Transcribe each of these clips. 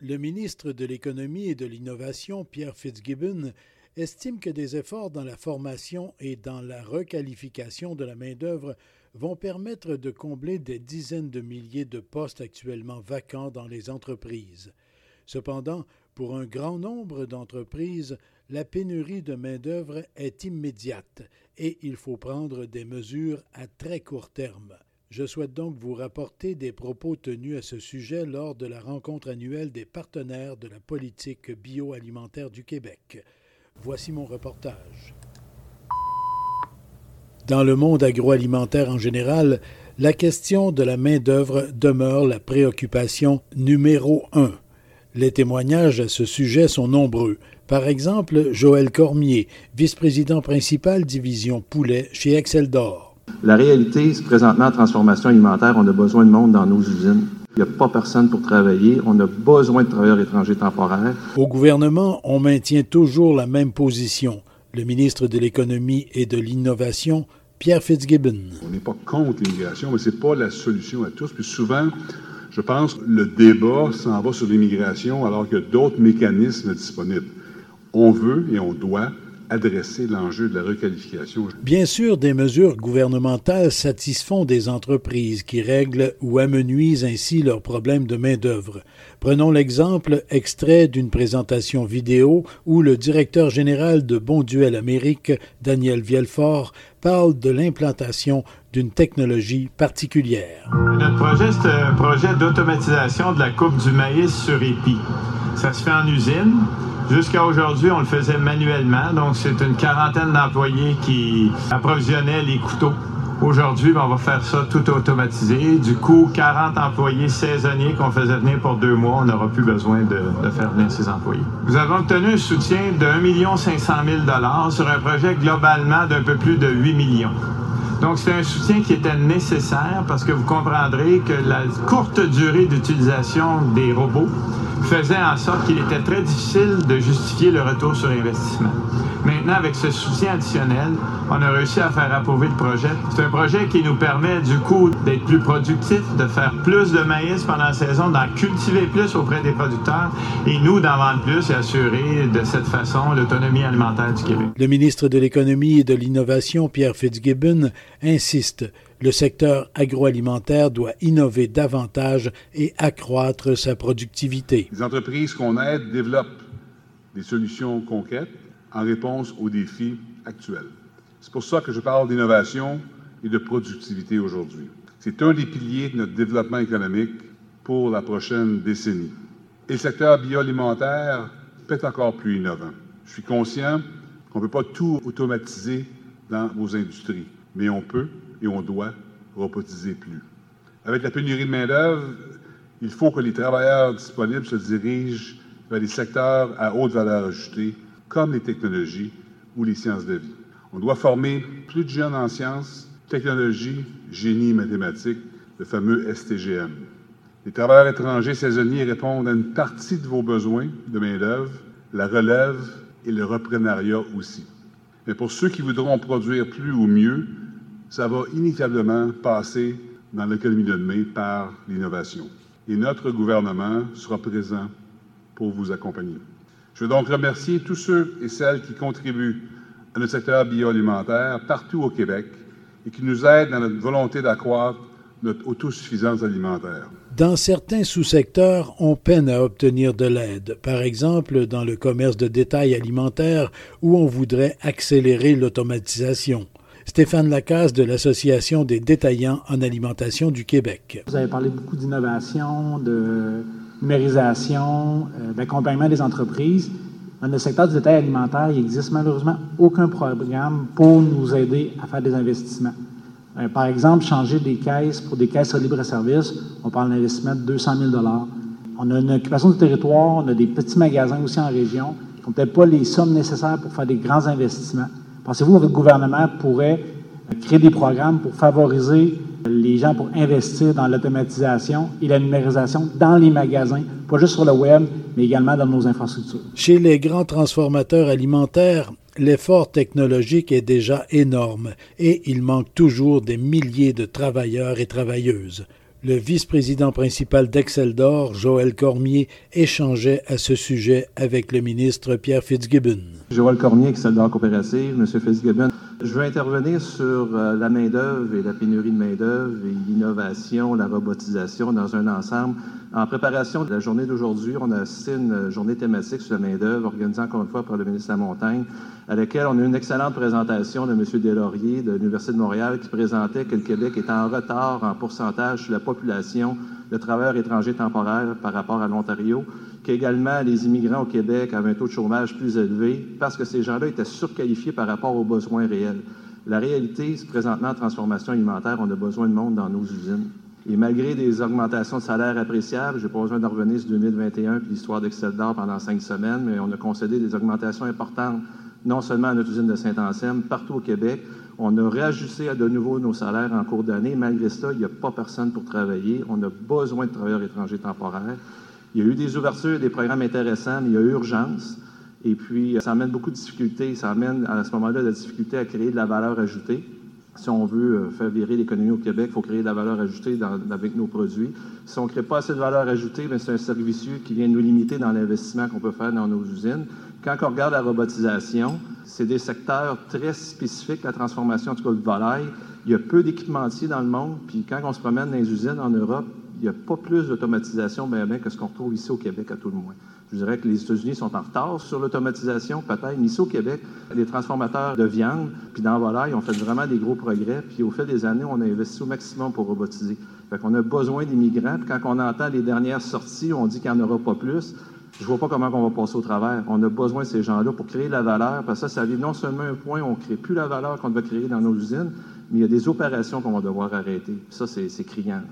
Le ministre de l'Économie et de l'Innovation, Pierre Fitzgibbon, estime que des efforts dans la formation et dans la requalification de la main-d'œuvre vont permettre de combler des dizaines de milliers de postes actuellement vacants dans les entreprises. Cependant, pour un grand nombre d'entreprises, la pénurie de main-d'œuvre est immédiate et il faut prendre des mesures à très court terme. Je souhaite donc vous rapporter des propos tenus à ce sujet lors de la rencontre annuelle des partenaires de la politique bioalimentaire du Québec. Voici mon reportage. Dans le monde agroalimentaire en général, la question de la main-d'œuvre demeure la préoccupation numéro un. Les témoignages à ce sujet sont nombreux. Par exemple, Joël Cormier, vice-président principal division poulet chez Excel d'Or. La réalité, c'est présentement en transformation alimentaire, on a besoin de monde dans nos usines. Il n'y a pas personne pour travailler. On a besoin de travailleurs étrangers temporaires. Au gouvernement, on maintient toujours la même position. Le ministre de l'Économie et de l'Innovation, Pierre Fitzgibbon. On n'est pas contre l'immigration, mais ce n'est pas la solution à tous. Puis souvent, je pense que le débat s'en va sur l'immigration alors que d'autres mécanismes disponibles. On veut et on doit adresser l'enjeu de la requalification. Bien sûr, des mesures gouvernementales satisfont des entreprises qui règlent ou amenuisent ainsi leurs problèmes de main-d'œuvre. Prenons l'exemple extrait d'une présentation vidéo où le directeur général de Bonduel Amérique, Daniel Vielfort, parle de l'implantation d'une technologie particulière. Notre projet, c'est un projet d'automatisation de la coupe du maïs sur épi. Ça se fait en usine. Jusqu'à aujourd'hui, on le faisait manuellement, donc c'est une quarantaine d'employés qui approvisionnaient les couteaux. Aujourd'hui, ben, on va faire ça tout automatisé. Du coup, 40 employés saisonniers qu'on faisait venir pour deux mois, on n'aura plus besoin de, faire venir ces employés. Nous avons obtenu un soutien de 1 500 000 sur un projet globalement d'un peu plus de 8 millions. Donc, c'est un soutien qui était nécessaire parce que vous comprendrez que la courte durée d'utilisation des robots faisait en sorte qu'il était très difficile de justifier le retour sur investissement. Maintenant, avec ce soutien additionnel, on a réussi à faire approuver le projet. C'est un projet qui nous permet, du coup, d'être plus productif, de faire plus de maïs pendant la saison, d'en cultiver plus auprès des producteurs et nous d'en vendre plus et assurer de cette façon l'autonomie alimentaire du Québec. Le ministre de l'Économie et de l'Innovation, Pierre Fitzgibbon, insiste le secteur agroalimentaire doit innover davantage et accroître sa productivité. Les entreprises qu'on aide développent des solutions concrètes en réponse aux défis actuels. C'est pour ça que je parle d'innovation et de productivité aujourd'hui. C'est un des piliers de notre développement économique pour la prochaine décennie. Et le secteur bioalimentaire peut être encore plus innovant. Je suis conscient qu'on ne peut pas tout automatiser dans vos industries, mais on peut et on doit robotiser plus. Avec la pénurie de main-d'œuvre, il faut que les travailleurs disponibles se dirigent vers les secteurs à haute valeur ajoutée, comme les technologies ou les sciences de vie. On doit former plus de jeunes en sciences, technologie, génie, mathématiques, le fameux STGM. Les travailleurs étrangers saisonniers répondent à une partie de vos besoins de main-d'œuvre, la relève et le reprenariat aussi. Mais pour ceux qui voudront produire plus ou mieux, ça va inévitablement passer dans l'économie de demain par l'innovation. Et notre gouvernement sera présent pour vous accompagner. Je veux donc remercier tous ceux et celles qui contribuent à notre secteur bioalimentaire partout au Québec et qui nous aident dans notre volonté d'accroître notre autosuffisance alimentaire. Dans certains sous-secteurs, on peine à obtenir de l'aide, par exemple dans le commerce de détail alimentaire où on voudrait accélérer l'automatisation. Stéphane Lacasse de l'Association des détaillants en alimentation du Québec. Vous avez parlé beaucoup d'innovation, de numérisation, euh, d'accompagnement des entreprises. Dans le secteur du détail alimentaire, il n'existe malheureusement aucun programme pour nous aider à faire des investissements. Euh, par exemple, changer des caisses pour des caisses à libre-service, on parle d'investissement de 200 000 On a une occupation du territoire, on a des petits magasins aussi en région qui n'ont peut-être pas les sommes nécessaires pour faire des grands investissements. Pensez-vous que votre gouvernement pourrait créer des programmes pour favoriser les gens pour investir dans l'automatisation et la numérisation dans les magasins, pas juste sur le web, mais également dans nos infrastructures? Chez les grands transformateurs alimentaires, l'effort technologique est déjà énorme et il manque toujours des milliers de travailleurs et travailleuses. Le vice-président principal d'Exceldor, Joël Cormier, échangeait à ce sujet avec le ministre Pierre Fitzgibbon. Cormier. Je veux intervenir sur euh, la main-d'œuvre et la pénurie de main-d'œuvre et l'innovation, la robotisation dans un ensemble. En préparation de la journée d'aujourd'hui, on a assisté à une journée thématique sur la main-d'œuvre organisée encore une fois par le ministre de la Montagne, à laquelle on a eu une excellente présentation de M. Deslauriers de l'Université de Montréal qui présentait que le Québec est en retard en pourcentage sur la population de travailleurs étrangers temporaires par rapport à l'Ontario, qu'également les immigrants au Québec avaient un taux de chômage plus élevé parce que ces gens-là étaient surqualifiés par rapport aux besoins réels. La réalité, c'est présentement en transformation alimentaire, on a besoin de monde dans nos usines. Et malgré des augmentations de salaire appréciables, je n'ai pas besoin de revenir sur 2021 puis l'histoire d'Excel d'or pendant cinq semaines, mais on a concédé des augmentations importantes, non seulement à notre usine de Saint-Anselme, partout au Québec. On a réajusté à de nouveau nos salaires en cours d'année. Malgré ça, il n'y a pas personne pour travailler. On a besoin de travailleurs étrangers temporaires. Il y a eu des ouvertures, des programmes intéressants, mais il y a urgence. Et puis, ça amène beaucoup de difficultés. Ça amène à ce moment-là la difficulté à créer de la valeur ajoutée. Si on veut euh, faire virer l'économie au Québec, il faut créer de la valeur ajoutée avec nos produits. Si on ne crée pas assez de valeur ajoutée, c'est un service qui vient nous limiter dans l'investissement qu'on peut faire dans nos usines. Quand on regarde la robotisation, c'est des secteurs très spécifiques, la transformation en tout de volaille. Il y a peu d'équipementiers dans le monde, puis quand on se promène dans les usines en Europe, il n'y a pas plus d'automatisation que ce qu'on retrouve ici au Québec à tout le moins. Je dirais que les États-Unis sont en retard sur l'automatisation, peut-être, mais ici au Québec, les transformateurs de viande puis dans volaille ont fait vraiment des gros progrès, puis au fil des années, on a investi au maximum pour robotiser. Fait qu'on a besoin d'immigrants, puis quand on entend les dernières sorties, on dit qu'il n'y en aura pas plus. Je ne vois pas comment on va passer au travers. On a besoin de ces gens-là pour créer de la valeur, parce que ça, ça arrive non seulement un point où on ne crée plus la valeur qu'on doit créer dans nos usines, mais il y a des opérations qu'on va devoir arrêter. Ça, c'est criant.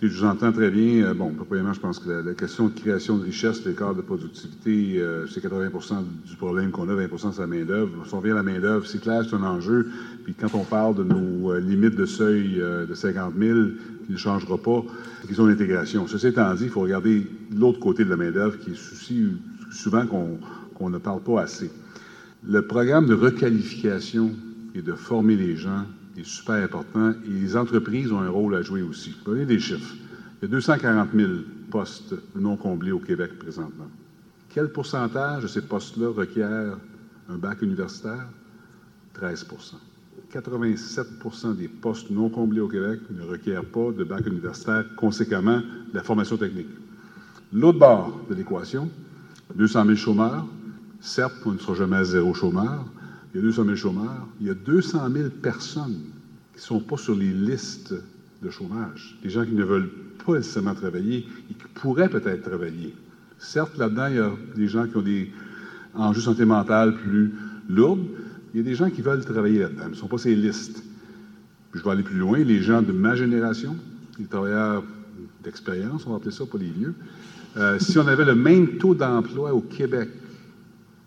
Je vous entends très bien. Euh, bon, premièrement, je pense que la, question de création de richesse, l'écart de productivité, euh, c'est 80% du problème qu'on a, 20% c'est la main-d'œuvre. Si on revient à la main-d'œuvre, c'est clair, c'est un enjeu. Puis quand on parle de nos euh, limites de seuil de 50 000, qui ne changera pas, c'est question d'intégration. Ceci étant dit, il faut regarder l'autre côté de la main-d'œuvre, qui est souci souvent qu'on ne parle pas assez. Le programme de requalification et de former les gens est super important et les entreprises ont un rôle à jouer aussi. Prenez des chiffres. Il y a 240 000 postes non comblés au Québec présentement. Quel pourcentage de ces postes-là requiert un bac universitaire? 13% 87% des postes non comblés au Québec ne requièrent pas de bac universitaire, conséquemment de la formation technique. L'autre bord de l'équation, 200 000 chômeurs. Certes, on ne sera jamais à zéro chômeur, il y a 200 000 chômeurs, il y a 200 000 personnes qui ne sont pas sur les listes de chômage. Des gens qui ne veulent pas nécessairement travailler et qui pourraient peut-être travailler. Certes, là-dedans, il y a des gens qui ont des enjeux santé mentale plus lourds. Il y a des gens qui veulent travailler là-dedans, mais ne sont pas les listes. je vais aller plus loin. Les gens de ma génération, les travailleurs d'expérience, on va appeler ça, pas les vieux. Euh, si on avait le même taux d'emploi au Québec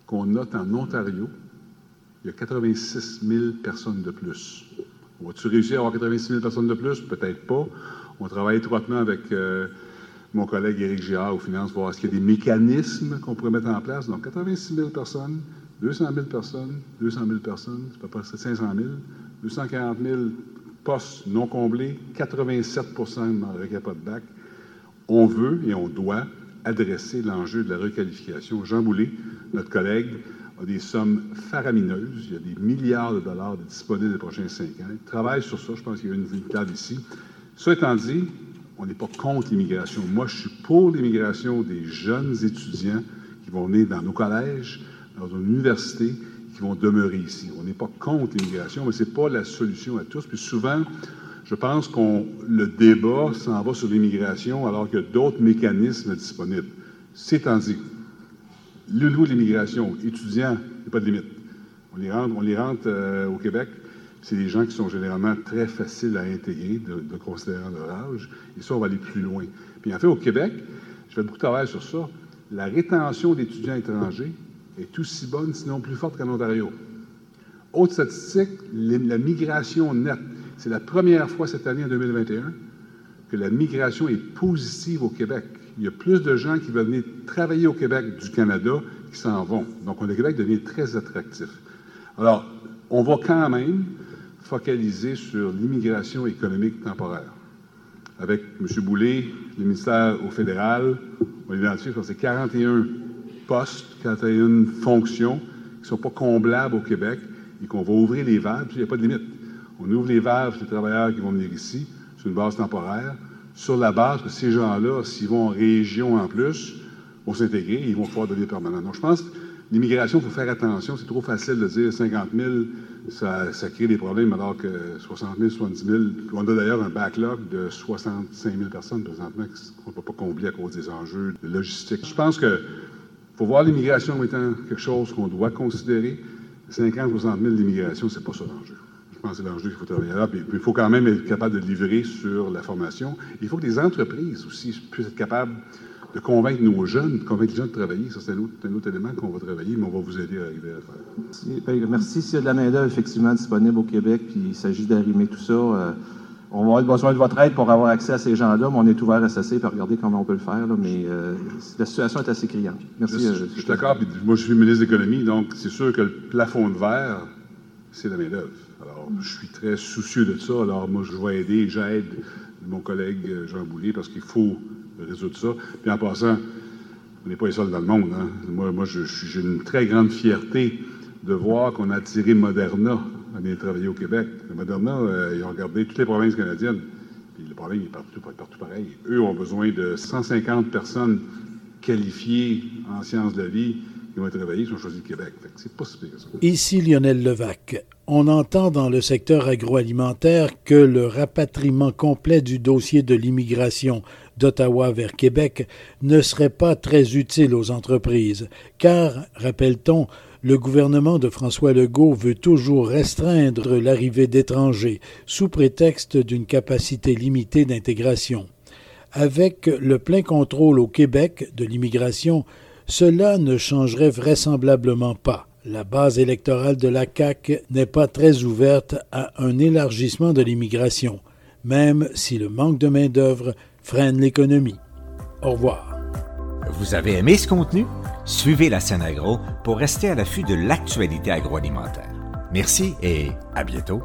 qu'on note en Ontario, il y a 86 000 personnes de plus. On va-tu réussir à avoir 86 000 personnes de plus? Peut-être pas. On travaille étroitement avec euh, mon collègue Éric Girard aux finances voir s'il y a des mécanismes qu'on pourrait mettre en place. Donc, 86 000 personnes, 200 000 personnes, 200 000 personnes, c'est pas près 500 000, 240 000 postes non comblés, 87 n'en requièrent pas de bac. On veut et on doit adresser l'enjeu de la requalification. Jean Boulet, notre collègue, des sommes faramineuses. Il y a des milliards de dollars disponibles les prochains cinq ans. Il travaille sur ça. Je pense qu'il y a une, une ici. Ça étant dit, on n'est pas contre l'immigration. Moi, je suis pour l'immigration des jeunes étudiants qui vont venir dans nos collèges, dans nos universités, qui vont demeurer ici. On n'est pas contre l'immigration, mais ce n'est pas la solution à tous. Puis souvent, je pense qu'on le débat s'en va sur l'immigration alors qu'il y a d'autres mécanismes disponibles. C'est étant dit, le niveau de l'immigration, étudiants, il n'y a pas de limite. On les rentre, on les euh, au Québec. C'est des gens qui sont généralement très faciles à intégrer, de, de considérant leur âge. Et ça, on va aller plus loin. Puis en fait, au Québec, je fais beaucoup de travail sur ça. La rétention d'étudiants étrangers est aussi bonne, sinon plus forte qu'en Ontario. Autre statistique, la migration nette. C'est la première fois cette année, en 2021, que la migration est positive au Québec. Il y a plus de gens qui veulent venir travailler au Québec du Canada qui s'en vont. Donc, le Québec devient très attractif. Alors, on va quand même focaliser sur l'immigration économique temporaire. Avec M. Boulay, le ministère au fédéral, on identifie, je c'est 41 postes, 41 fonctions qui ne sont pas comblables au Québec et qu'on va ouvrir les valves, il n'y a pas de limite. On ouvre les valves pour les travailleurs qui vont venir ici sur une base temporaire, sur la base que ces gens-là, s'ils vont en région en plus, vont s'intégrer et ils vont pouvoir devenir permanents. Donc, je pense que l'immigration, il faut faire attention. C'est trop facile de dire 50 000, ça, crée des problèmes, alors que 60 000, 70 000, on a d'ailleurs un backlog de 65 000 personnes présentement qu'on ne peut pas combler à cause des enjeux de. Je pense que faut voir l'immigration comme étant quelque chose qu'on doit considérer. 50 60 000 d'immigration, c'est pas ça l'enjeu. Je pense que c'est l'enjeu qu'il faut travailler là. Puis, il faut quand même être capable de livrer sur la formation. Il faut que les entreprises aussi puissent être capables de convaincre nos jeunes, de convaincre les gens de travailler. Ça, c'est un autre, élément qu'on va travailler, mais on va vous aider à arriver à le faire. Merci. merci. S'il y a de la main-d'œuvre effectivement disponible au Québec, puis il s'agit d'arrimer tout ça, euh, on va avoir besoin de votre aide pour avoir accès à ces gens-là, mais on est ouvert à cesser pour regarder comment on peut le faire. mais euh, la situation est assez criante. Merci. Je, euh, suis d'accord. Moi, je suis ministre de l'Économie, donc c'est sûr que le plafond de verre, c'est la main-d'œuvre. Alors, je suis très soucieux de ça. Alors, moi, je vais aider, j'aide mon collègue Jean Boulier parce qu'il faut résoudre ça. Puis en passant, on n'est pas les seuls dans le monde. Hein. Moi, moi j'ai une très grande fierté de voir qu'on a attiré Moderna à venir travailler au Québec. Moderna, euh, ils ont regardé toutes les provinces canadiennes. Puis le problème est partout, partout pareil. Eux ont besoin de 150 personnes qualifiées en sciences de la vie qui le Québec. Ici Lionel Levac. On entend dans le secteur agroalimentaire que le rapatriement complet du dossier de l'immigration d'Ottawa vers Québec ne serait pas très utile aux entreprises, car, rappelle-t-on, le gouvernement de François Legault veut toujours restreindre l'arrivée d'étrangers sous prétexte d'une capacité limitée d'intégration. Avec le plein contrôle au Québec de l'immigration, cela ne changerait vraisemblablement pas. La base électorale de la CAQ n'est pas très ouverte à un élargissement de l'immigration, même si le manque de main-d'œuvre freine l'économie. Au revoir. Vous avez aimé ce contenu? Suivez la scène agro pour rester à l'affût de l'actualité agroalimentaire. Merci et à bientôt.